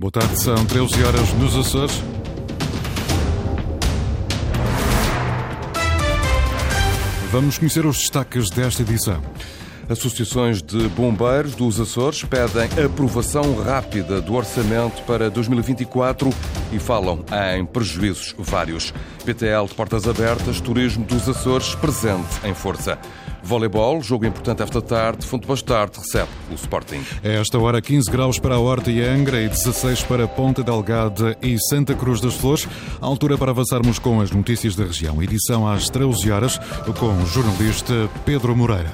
Boa tarde, são 13 horas nos Açores. Vamos conhecer os destaques desta edição. Associações de bombeiros dos Açores pedem aprovação rápida do orçamento para 2024 e falam em prejuízos vários. PTL de portas abertas, turismo dos Açores presente em força. Voleibol, jogo importante esta tarde. Fundo Bastardo recebe o Sporting. É esta hora 15 graus para a Horta e Angra e 16 para Ponta Delgada e Santa Cruz das Flores. A altura para avançarmos com as notícias da região. Edição às 13 horas com o jornalista Pedro Moreira.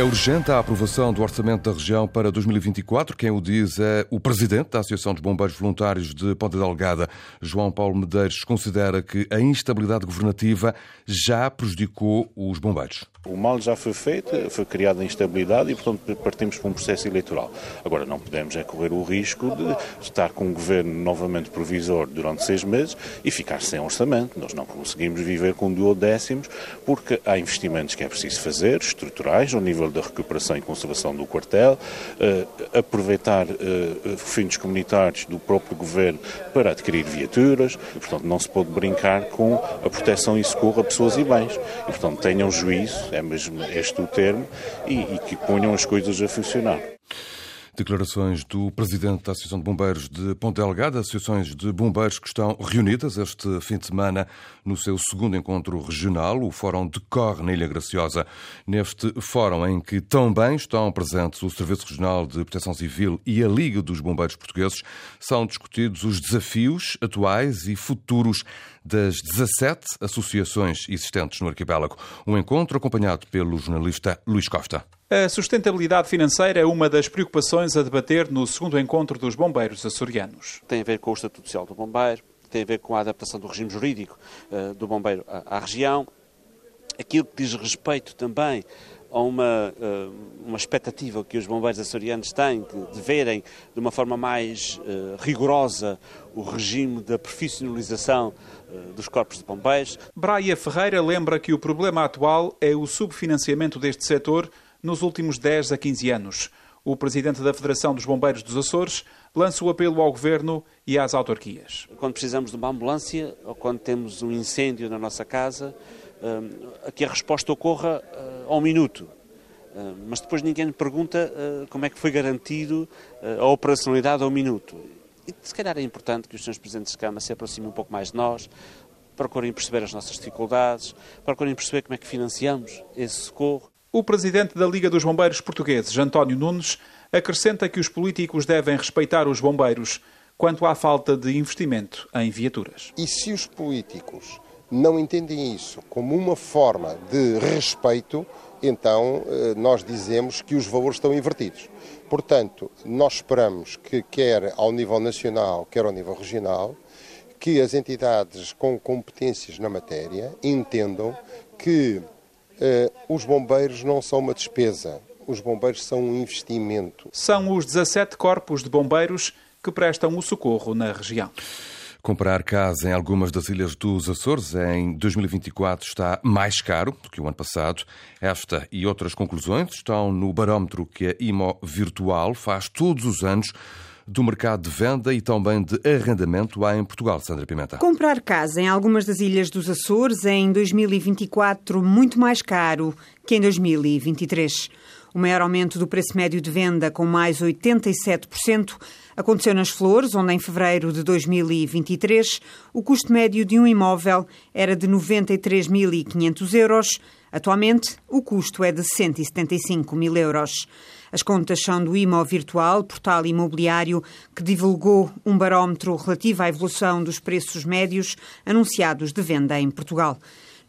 É urgente a aprovação do orçamento da região para 2024. Quem o diz é o presidente da Associação dos Bombeiros Voluntários de Ponta Delgada, João Paulo Medeiros, considera que a instabilidade governativa já prejudicou os bombeiros. O mal já foi feito, foi criada a instabilidade e, portanto, partimos para um processo eleitoral. Agora, não podemos é correr o risco de estar com um governo novamente provisor durante seis meses e ficar sem orçamento. Nós não conseguimos viver com duodécimos porque há investimentos que é preciso fazer, estruturais, ao nível da recuperação e conservação do quartel, uh, aproveitar uh, fundos comunitários do próprio governo para adquirir viaturas e, portanto, não se pode brincar com a proteção e socorro a pessoas e bens. E, portanto, tenham juízo é mesmo este o termo, e, e que ponham as coisas a funcionar. Declarações do Presidente da Associação de Bombeiros de Ponte Delgada, associações de bombeiros que estão reunidas este fim de semana no seu segundo encontro regional. O fórum decorre na Ilha Graciosa. Neste fórum em que também estão presentes o Serviço Regional de Proteção Civil e a Liga dos Bombeiros Portugueses, são discutidos os desafios atuais e futuros das 17 associações existentes no arquipélago. Um encontro acompanhado pelo jornalista Luís Costa. A sustentabilidade financeira é uma das preocupações a debater no segundo encontro dos bombeiros açorianos. Tem a ver com o Estatuto Social do Bombeiro, tem a ver com a adaptação do regime jurídico uh, do bombeiro à, à, região, aquilo que diz respeito também a uma, uh, uma expectativa que os bombeiros açorianos têm de, de verem de uma forma mais uh, rigorosa o regime da profissionalização dos corpos de bombeiros. Braia Ferreira lembra que o problema atual é o subfinanciamento deste setor nos últimos 10 a 15 anos. O presidente da Federação dos Bombeiros dos Açores lança o apelo ao governo e às autarquias. Quando precisamos de uma ambulância ou quando temos um incêndio na nossa casa, hum, que a resposta ocorra hum, ao minuto. Hum, mas depois ninguém pergunta como é que foi garantido a operacionalidade ao minuto. E se calhar é importante que os senhores presidentes de Câmara se aproximem um pouco mais de nós, procurem perceber as nossas dificuldades, procurem perceber como é que financiamos esse socorro. O presidente da Liga dos Bombeiros Portugueses, António Nunes, acrescenta que os políticos devem respeitar os bombeiros quanto à falta de investimento em viaturas. E se os políticos não entendem isso como uma forma de respeito, então eh, nós dizemos que os valores estão invertidos. Portanto, nós esperamos que, quer ao nível nacional, quer ao nível regional, que as entidades com competências na matéria entendam que os bombeiros não são uma despesa, os bombeiros são um investimento. São os 17 corpos de bombeiros que prestam o socorro na região. Comprar casa em algumas das ilhas dos Açores em 2024 está mais caro do que o ano passado. Esta e outras conclusões estão no barómetro que a IMO Virtual faz todos os anos do mercado de venda e também de arrendamento há em Portugal, Sandra Pimenta. Comprar casa em algumas das ilhas dos Açores é em 2024 muito mais caro que em 2023. O maior aumento do preço médio de venda, com mais 87%, aconteceu nas Flores, onde em fevereiro de 2023 o custo médio de um imóvel era de 93.500 euros. Atualmente, o custo é de 175 mil euros. As contas são do IMO Virtual, portal imobiliário, que divulgou um barómetro relativo à evolução dos preços médios anunciados de venda em Portugal.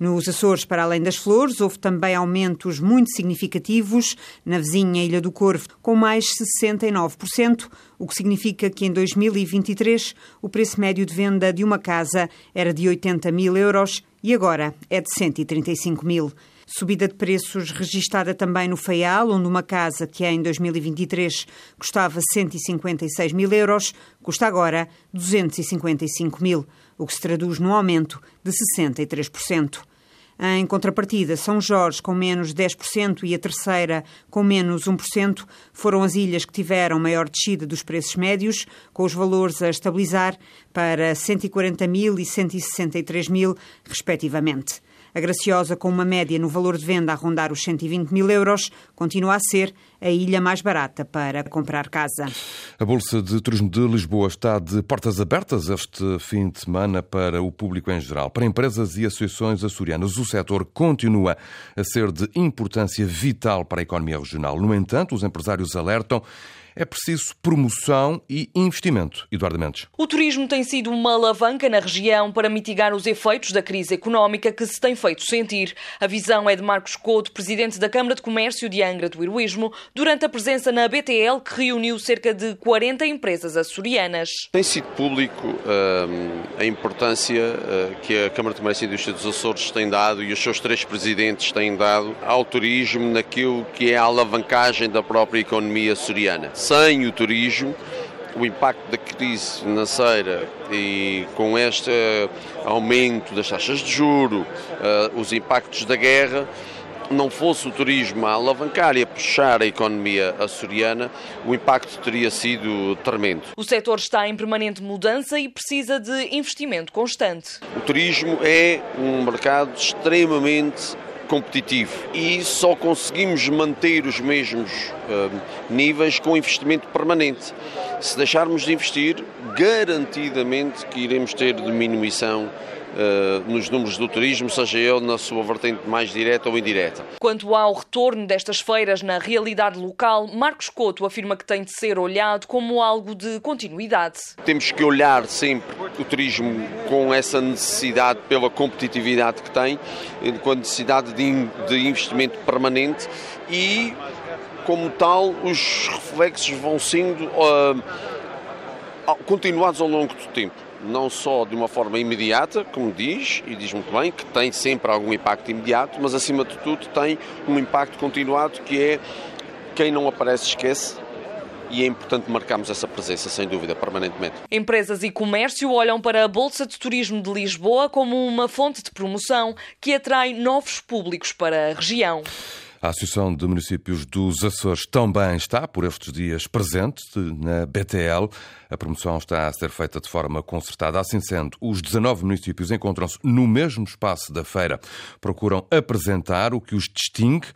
Nos Açores, para além das flores, houve também aumentos muito significativos na vizinha Ilha do Corvo, com mais 69%, o que significa que em 2023 o preço médio de venda de uma casa era de 80 mil euros e agora é de 135 mil. Subida de preços registada também no Faial, onde uma casa que em 2023 custava 156 mil euros, custa agora 255 mil, o que se traduz num aumento de 63%. Em contrapartida, São Jorge com menos 10% e a terceira com menos 1% foram as ilhas que tiveram maior descida dos preços médios, com os valores a estabilizar para 140 mil e 163 mil, respectivamente. A Graciosa, com uma média no valor de venda a rondar os 120 mil euros, continua a ser a ilha mais barata para comprar casa. A Bolsa de Turismo de Lisboa está de portas abertas este fim de semana para o público em geral. Para empresas e associações açorianas, o setor continua a ser de importância vital para a economia regional. No entanto, os empresários alertam é preciso promoção e investimento. Eduardo Mendes. O turismo tem sido uma alavanca na região para mitigar os efeitos da crise económica que se tem feito sentir. A visão é de Marcos Couto, presidente da Câmara de Comércio de Angra do Heroísmo, durante a presença na BTL que reuniu cerca de 40 empresas açorianas. Tem sido público uh, a importância uh, que a Câmara de Comércio e Indústria dos Açores tem dado e os seus três presidentes têm dado ao turismo naquilo que é a alavancagem da própria economia açoriana sem o turismo, o impacto da crise financeira e com este aumento das taxas de juro, uh, os impactos da guerra, não fosse o turismo a alavancar e a puxar a economia açoriana, o impacto teria sido tremendo. O setor está em permanente mudança e precisa de investimento constante. O turismo é um mercado extremamente competitivo e só conseguimos manter os mesmos uh, níveis com investimento permanente. Se deixarmos de investir, garantidamente que iremos ter diminuição nos números do turismo, seja ele na sua vertente mais direta ou indireta. Quanto ao retorno destas feiras na realidade local, Marcos Couto afirma que tem de ser olhado como algo de continuidade. Temos que olhar sempre o turismo com essa necessidade pela competitividade que tem, com a necessidade de, de investimento permanente e, como tal, os reflexos vão sendo uh, continuados ao longo do tempo não só de uma forma imediata, como diz, e diz muito bem, que tem sempre algum impacto imediato, mas acima de tudo tem um impacto continuado que é quem não aparece esquece e é importante marcarmos essa presença, sem dúvida, permanentemente. Empresas e comércio olham para a Bolsa de Turismo de Lisboa como uma fonte de promoção que atrai novos públicos para a região. A Associação de Municípios dos Açores também está, por estes dias, presente na BTL. A promoção está a ser feita de forma concertada. Assim sendo, os 19 municípios encontram-se no mesmo espaço da feira. Procuram apresentar o que os distingue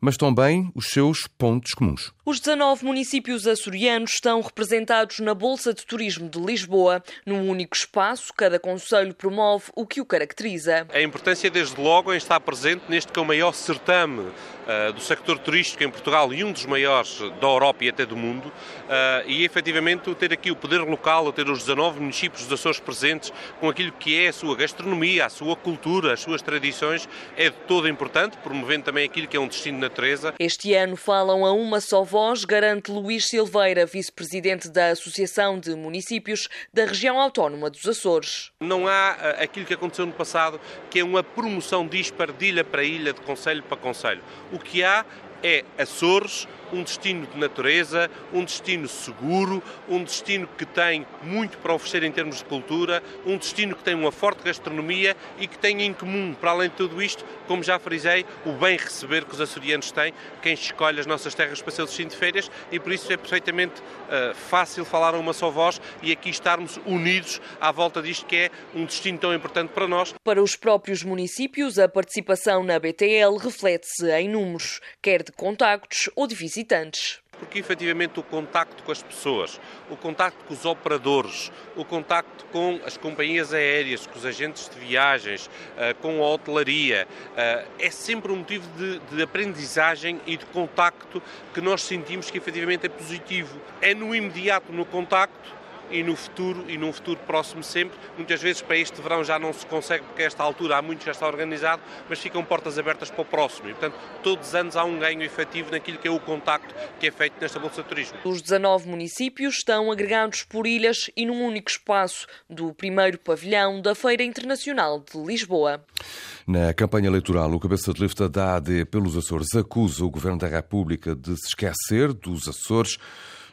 mas também os seus pontos comuns. Os 19 municípios açorianos estão representados na Bolsa de Turismo de Lisboa. Num único espaço, cada conselho promove o que o caracteriza. A importância, desde logo, em estar presente neste que é o maior certame uh, do sector turístico em Portugal e um dos maiores da Europa e até do mundo. Uh, e, efetivamente, ter aqui o poder local, ter os 19 municípios dos Açores presentes com aquilo que é a sua gastronomia, a sua cultura, as suas tradições, é de todo importante, promovendo também aquilo que é um destino natureza. Este ano falam a uma só voz, garante Luís Silveira, vice-presidente da Associação de Municípios da Região Autónoma dos Açores. Não há eh, aquilo que aconteceu no passado, que é uma promoção dispar de ilha para ilha, de conselho para conselho. O que há é Açores um destino de natureza, um destino seguro, um destino que tem muito para oferecer em termos de cultura, um destino que tem uma forte gastronomia e que tem em comum, para além de tudo isto, como já frisei, o bem receber que os açorianos têm, quem escolhe as nossas terras para ser destino de férias e por isso é perfeitamente uh, fácil falar a uma só voz e aqui estarmos unidos à volta disto que é um destino tão importante para nós. Para os próprios municípios, a participação na BTL reflete-se em números, quer de contactos ou de visitas visitantes. Porque efetivamente o contacto com as pessoas, o contacto com os operadores, o contacto com as companhias aéreas, com os agentes de viagens, eh, com a hotelaria, eh, é sempre um motivo de, de aprendizagem e de contacto que nós sentimos que efetivamente é positivo. É no imediato, no contacto, e no futuro, e num futuro próximo sempre. Muitas vezes para este verão já não se consegue, porque a esta altura há muito já está organizado, mas ficam portas abertas para o próximo. E, portanto, todos os anos há um ganho efetivo naquilo que é o contacto que é feito nesta Bolsa de Turismo. Os 19 municípios estão agregados por ilhas e num único espaço do primeiro pavilhão da Feira Internacional de Lisboa. Na campanha eleitoral, o cabeça de lista da AD pelos Açores acusa o Governo da República de se esquecer dos Açores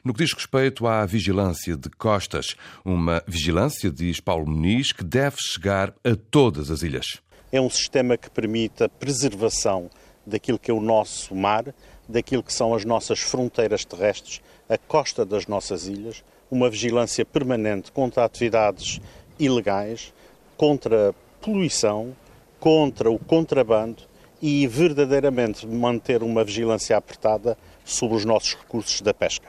no que diz respeito à vigilância de costas, uma vigilância, diz Paulo Muniz, que deve chegar a todas as ilhas. é um sistema que permite a preservação daquilo que é o nosso mar, daquilo que são as nossas fronteiras terrestres, a costa das nossas ilhas, uma vigilância permanente contra atividades ilegais, contra poluição, contra o contrabando e verdadeiramente manter uma vigilância apertada sobre os nossos recursos da pesca.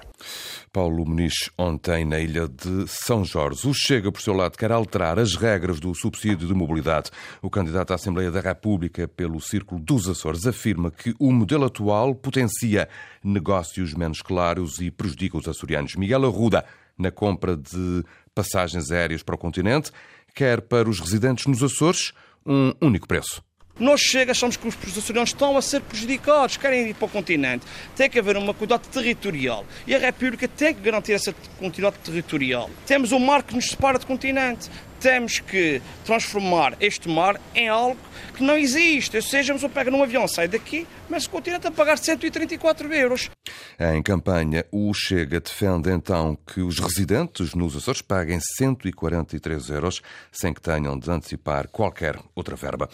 Paulo Muniz, ontem na ilha de São Jorge. O Chega, por seu lado, quer alterar as regras do subsídio de mobilidade. O candidato à Assembleia da República pelo Círculo dos Açores afirma que o modelo atual potencia negócios menos claros e prejudica os açorianos. Miguel Arruda, na compra de passagens aéreas para o continente, quer para os residentes nos Açores um único preço. Nós chega, achamos que os açorianos estão a ser prejudicados, querem ir para o continente. Tem que haver uma cuidado territorial e a República tem que garantir essa continuidade territorial. Temos um mar que nos separa do continente. Temos que transformar este mar em algo que não existe. Ou seja, eu pego num avião, sai daqui, mas o continente a pagar 134 euros. Em campanha, o Chega defende então que os residentes nos Açores paguem 143 euros sem que tenham de antecipar qualquer outra verba.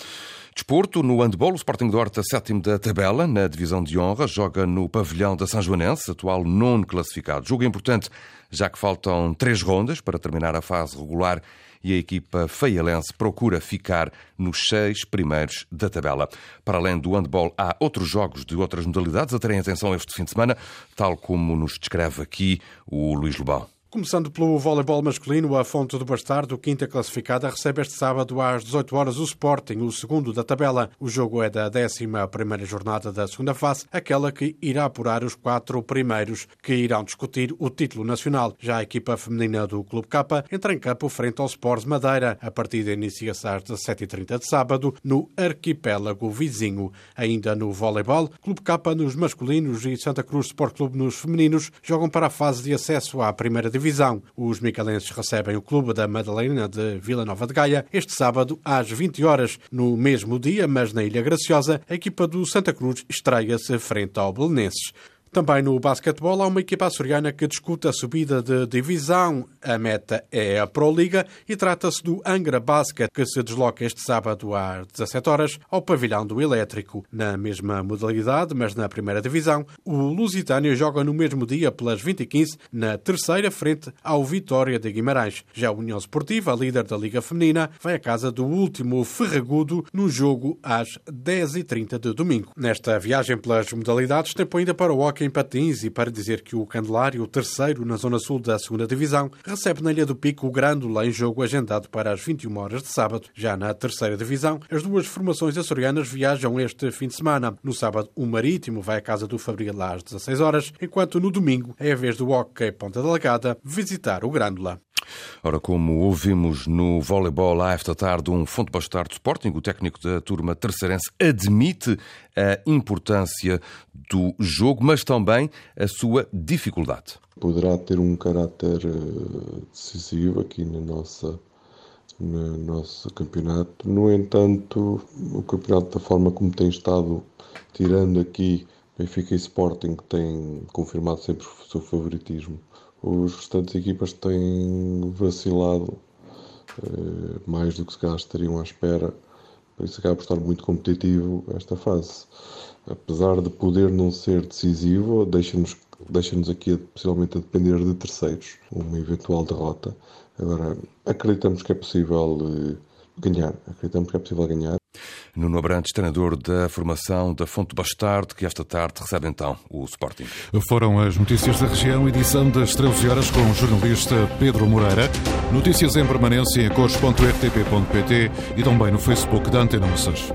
Desporto, no handball, o Sporting de Horta, sétimo da tabela, na divisão de honra, joga no pavilhão da São Joanense, atual nono classificado. Jogo importante, já que faltam três rondas para terminar a fase regular e a equipa feialense procura ficar nos seis primeiros da tabela. Para além do handball, há outros jogos de outras modalidades a terem atenção este fim de semana, tal como nos descreve aqui o Luís Lobão. Começando pelo voleibol masculino, a Fonte do Bastardo, quinta classificada, recebe este sábado às 18 horas o Sporting, o segundo da tabela. O jogo é da 11 primeira jornada da segunda fase, aquela que irá apurar os quatro primeiros que irão discutir o título nacional. Já a equipa feminina do Clube K entra em campo frente ao Sports Madeira. A partida inicia-se às 17h30 de sábado no arquipélago vizinho. Ainda no voleibol, Clube K nos masculinos e Santa Cruz Sport Clube nos femininos jogam para a fase de acesso à primeira divisão divisão. Os micalenses recebem o Clube da Madalena de Vila Nova de Gaia este sábado às 20 horas. No mesmo dia, mas na Ilha Graciosa, a equipa do Santa Cruz estreia-se frente ao Belenenses. Também no basquetebol há uma equipa açoriana que discute a subida de divisão. A meta é a Pro Liga e trata-se do Angra Basket, que se desloca este sábado às 17 horas ao pavilhão do Elétrico. Na mesma modalidade, mas na primeira divisão, o Lusitânia joga no mesmo dia pelas 20 e 15 na terceira frente ao Vitória de Guimarães. Já a União Esportiva, líder da Liga Feminina, vai à casa do último Ferragudo no jogo às 10h30 de domingo. Nesta viagem pelas modalidades, tempo ainda para o hockey em Patins e para dizer que o Candelário, terceiro na zona sul da segunda divisão, recebe na Ilha do Pico o Grândola em jogo agendado para as 21 horas de sábado. Já na terceira divisão, as duas formações açorianas viajam este fim de semana. No sábado, o Marítimo vai à casa do Fabril às 16 horas, enquanto no domingo é a vez do Hockey Ponta Delegada visitar o Grândola. Ora, como ouvimos no voleibol à esta tarde, um fonte bastardo Sporting, o técnico da turma terceirense, admite a importância do jogo, mas também a sua dificuldade. Poderá ter um caráter eh, decisivo aqui na nossa no nosso campeonato. No entanto, o campeonato da forma como tem estado, tirando aqui Benfica e Sporting, que têm confirmado sempre o seu favoritismo, os restantes equipas têm vacilado eh, mais do que se calhar estariam à espera, por isso acaba por estar muito competitivo esta fase. Apesar de poder não ser decisivo, deixa-nos deixa-nos aqui possivelmente a depender de terceiros, uma eventual derrota. Agora, acreditamos que é possível eh, ganhar, acreditamos que é possível ganhar. Nuno Abrantes, treinador da formação da Fonte Bastardo, que esta tarde recebe então o Sporting. Foram as notícias da região, edição das 13 horas com o jornalista Pedro Moreira. Notícias em permanência em cores.rtp.pt e também no Facebook da Antena Moças.